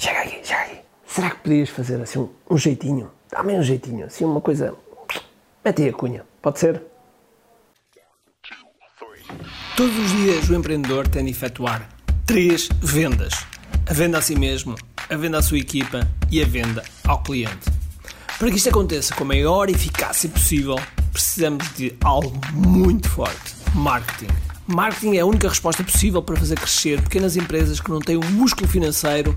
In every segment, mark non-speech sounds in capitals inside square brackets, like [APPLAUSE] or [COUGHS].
chega aqui, chega aqui. Será que podias fazer assim um, um jeitinho? Dá-me um jeitinho, assim uma coisa. Mete a cunha, pode ser? Todos os dias o empreendedor tem de efetuar três vendas: a venda a si mesmo, a venda à sua equipa e a venda ao cliente. Para que isto aconteça com a maior eficácia possível, precisamos de algo muito forte: marketing. Marketing é a única resposta possível para fazer crescer pequenas empresas que não têm o músculo financeiro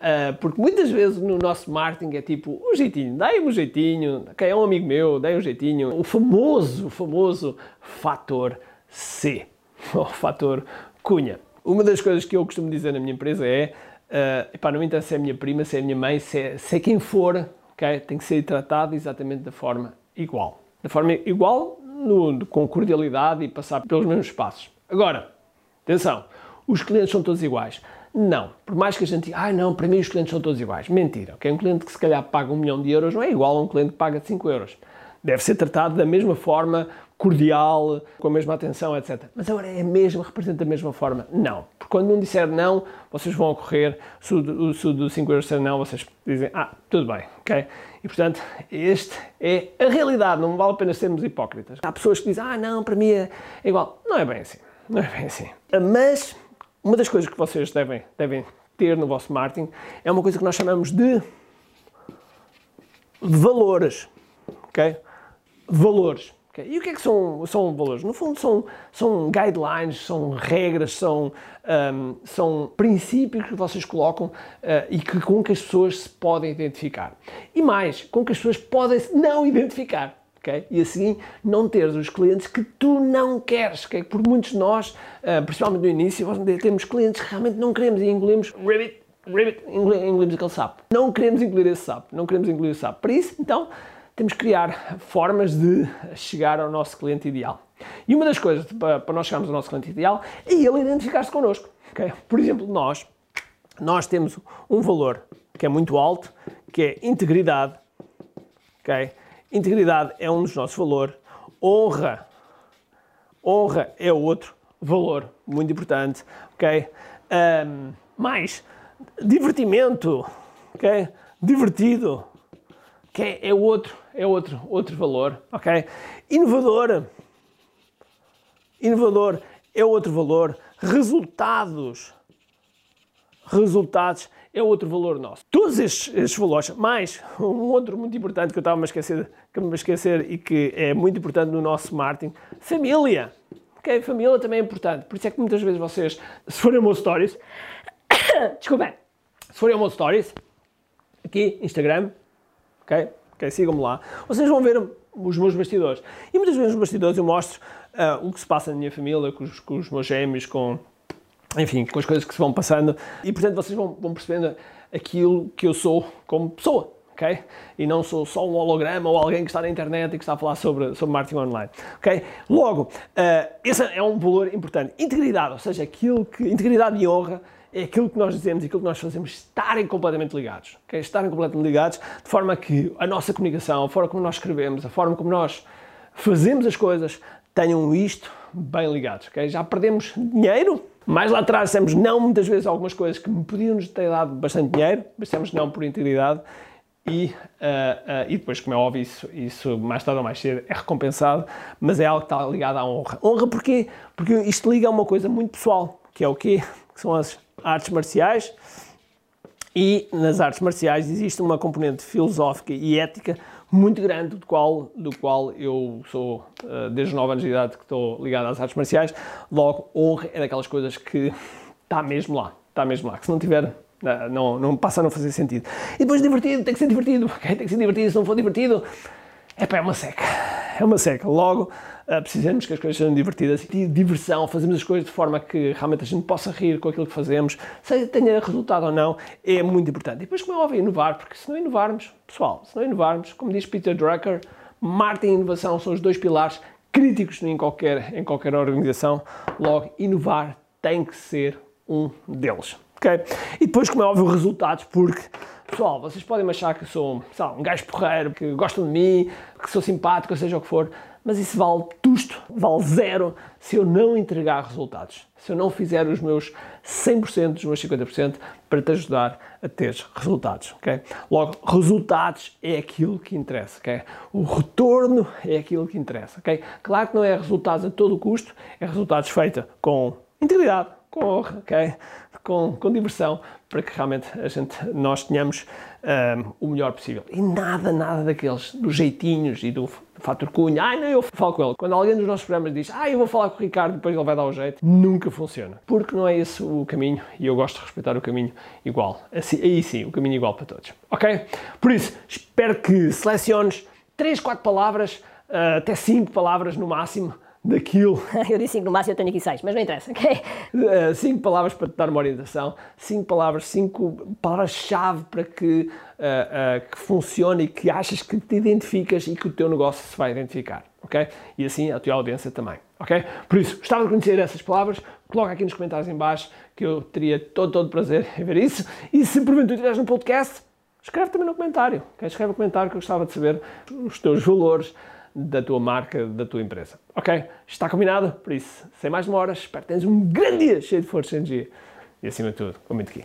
Uh, porque muitas vezes no nosso marketing é tipo um jeitinho, dai um jeitinho, que é um amigo meu, dai um jeitinho. O famoso, o famoso fator C, [LAUGHS] o fator cunha. Uma das coisas que eu costumo dizer na minha empresa é, uh, epá, não interessa se é a minha prima, se é a minha mãe, se é, se é quem for, okay? tem que ser tratado exatamente da forma igual. Da forma igual, no, com cordialidade e passar pelos mesmos passos. Agora, atenção, os clientes são todos iguais. Não, por mais que a gente diga, ah não, para mim os clientes são todos iguais. Mentira, ok? Um cliente que se calhar paga um milhão de euros não é igual a um cliente que paga 5 euros. Deve ser tratado da mesma forma, cordial, com a mesma atenção, etc. Mas agora é mesmo, representa da mesma forma? Não. Porque quando um disser não, vocês vão ocorrer, se o, se o do 5 euros disser não, vocês dizem, ah, tudo bem, ok? E portanto, este é a realidade, não vale a pena sermos hipócritas. Há pessoas que dizem, ah não, para mim é igual. Não é bem assim, não é bem assim. Mas uma das coisas que vocês devem, devem ter no vosso marketing é uma coisa que nós chamamos de valores. Ok? Valores. Okay? E o que é que são, são valores? No fundo, são, são guidelines, são regras, são, um, são princípios que vocês colocam uh, e que, com que as pessoas se podem identificar. E mais, com que as pessoas podem não identificar. Okay? E assim não teres os clientes que tu não queres. Okay? Por muitos de nós, uh, principalmente no início, temos clientes que realmente não queremos e engolimos ribbit, ribbit, engolimos aquele sapo. Não queremos engolir esse sapo, não queremos engolir o sapo. Por isso, então, temos que criar formas de chegar ao nosso cliente ideal. E uma das coisas para, nós chegarmos ao nosso cliente ideal é ele identificar-se connosco. Okay? Por exemplo, nós, nós temos um valor que é muito alto, que é integridade. Okay? Integridade é um dos nossos valores. Honra. Honra é outro valor muito importante, ok? Um, mais, divertimento, ok? Divertido, ok? É outro, é outro, outro valor, ok? Inovador. Inovador é outro valor. Resultados. Resultados é outro valor nosso. Todos estes, estes valores, mais um outro muito importante que eu estava a esquecer, que me esquecer e que é muito importante no nosso marketing, família. Ok, família também é importante. Por isso é que muitas vezes vocês, se forem ao stories, [COUGHS] desculpem, se forem ao stories, aqui, Instagram, ok, ok, sigam-me lá, vocês vão ver os meus bastidores. E muitas vezes nos bastidores eu mostro uh, o que se passa na minha família, com os, com os meus gêmeos, com enfim, com as coisas que se vão passando e, portanto, vocês vão, vão percebendo aquilo que eu sou como pessoa. Okay? E não sou só um holograma ou alguém que está na internet e que está a falar sobre, sobre marketing online. Okay? Logo, uh, esse é um valor importante. Integridade, ou seja, aquilo que. Integridade e honra é aquilo que nós dizemos e aquilo que nós fazemos estarem completamente ligados. Okay? Estarem completamente ligados de forma que a nossa comunicação, a forma como nós escrevemos, a forma como nós fazemos as coisas tenham isto bem ligados. Okay? Já perdemos dinheiro mais lá atrás dissemos não muitas vezes algumas coisas que me podiam nos ter dado bastante dinheiro, mas dissemos não por integridade e, uh, uh, e depois, como é óbvio, isso, isso mais tarde ou mais cedo é recompensado, mas é algo que está ligado à honra. Honra porquê? Porque isto liga a uma coisa muito pessoal, que é o quê? Que são as artes marciais. E nas artes marciais existe uma componente filosófica e ética muito grande, do qual, do qual eu sou, uh, desde 9 anos de idade, que estou ligado às artes marciais. Logo, honra é daquelas coisas que está mesmo lá, está mesmo lá. Que se não tiver, eh, não, não passa a não fazer sentido. E depois divertido, tem que ser divertido, okay? tem que ser divertido. Se não for divertido, Epá, é uma seca. É uma seca. Logo, uh, precisamos que as coisas sejam divertidas. E diversão, fazemos as coisas de forma que realmente a gente possa rir com aquilo que fazemos, seja tenha resultado ou não, é muito importante. E depois, como é óbvio, inovar, porque se não inovarmos, pessoal, se não inovarmos, como diz Peter Drucker, marketing e inovação são os dois pilares críticos em qualquer, em qualquer organização. Logo, inovar tem que ser um deles. Okay? E depois, como é óbvio, resultados, porque Pessoal, vocês podem achar que sou um gajo porreiro, que gostam de mim, que sou simpático, seja o que for, mas isso vale tusto, vale zero se eu não entregar resultados. Se eu não fizer os meus 100%, os meus 50% para te ajudar a ter resultados, ok? Logo, resultados é aquilo que interessa, ok? O retorno é aquilo que interessa, ok? Claro que não é resultados a todo custo, é resultados feitos com integridade, com honra, ok? Com, com diversão, para que realmente a gente, nós tenhamos um, o melhor possível. E nada, nada daqueles, dos jeitinhos e do fator cunha. Ai, não, eu falo com ele. Quando alguém dos nossos programas diz, ah, eu vou falar com o Ricardo, depois ele vai dar o jeito, nunca funciona. Porque não é esse o caminho e eu gosto de respeitar o caminho igual. Assim, aí sim, o caminho igual para todos. Ok? Por isso, espero que seleciones 3, 4 palavras, uh, até 5 palavras no máximo daquilo. [LAUGHS] Eu disse 5 no máximo, eu tenho aqui 6, mas não interessa, ok? 5 uh, palavras para te dar uma orientação, 5 palavras, 5 palavras-chave para que, uh, uh, que funcione e que achas que te identificas e que o teu negócio se vai identificar, ok? E assim a tua audiência também, ok? Por isso, gostava de conhecer essas palavras, coloca aqui nos comentários em baixo que eu teria todo, todo prazer em ver isso. E se porventura estiveres no podcast, escreve também no comentário, ok? Escreve no comentário que eu gostava de saber os teus valores, da tua marca, da tua empresa. Ok? Está combinado? Por isso, sem mais demoras, espero que tenhas um grande dia cheio de força e energia. E acima de tudo, comente aqui.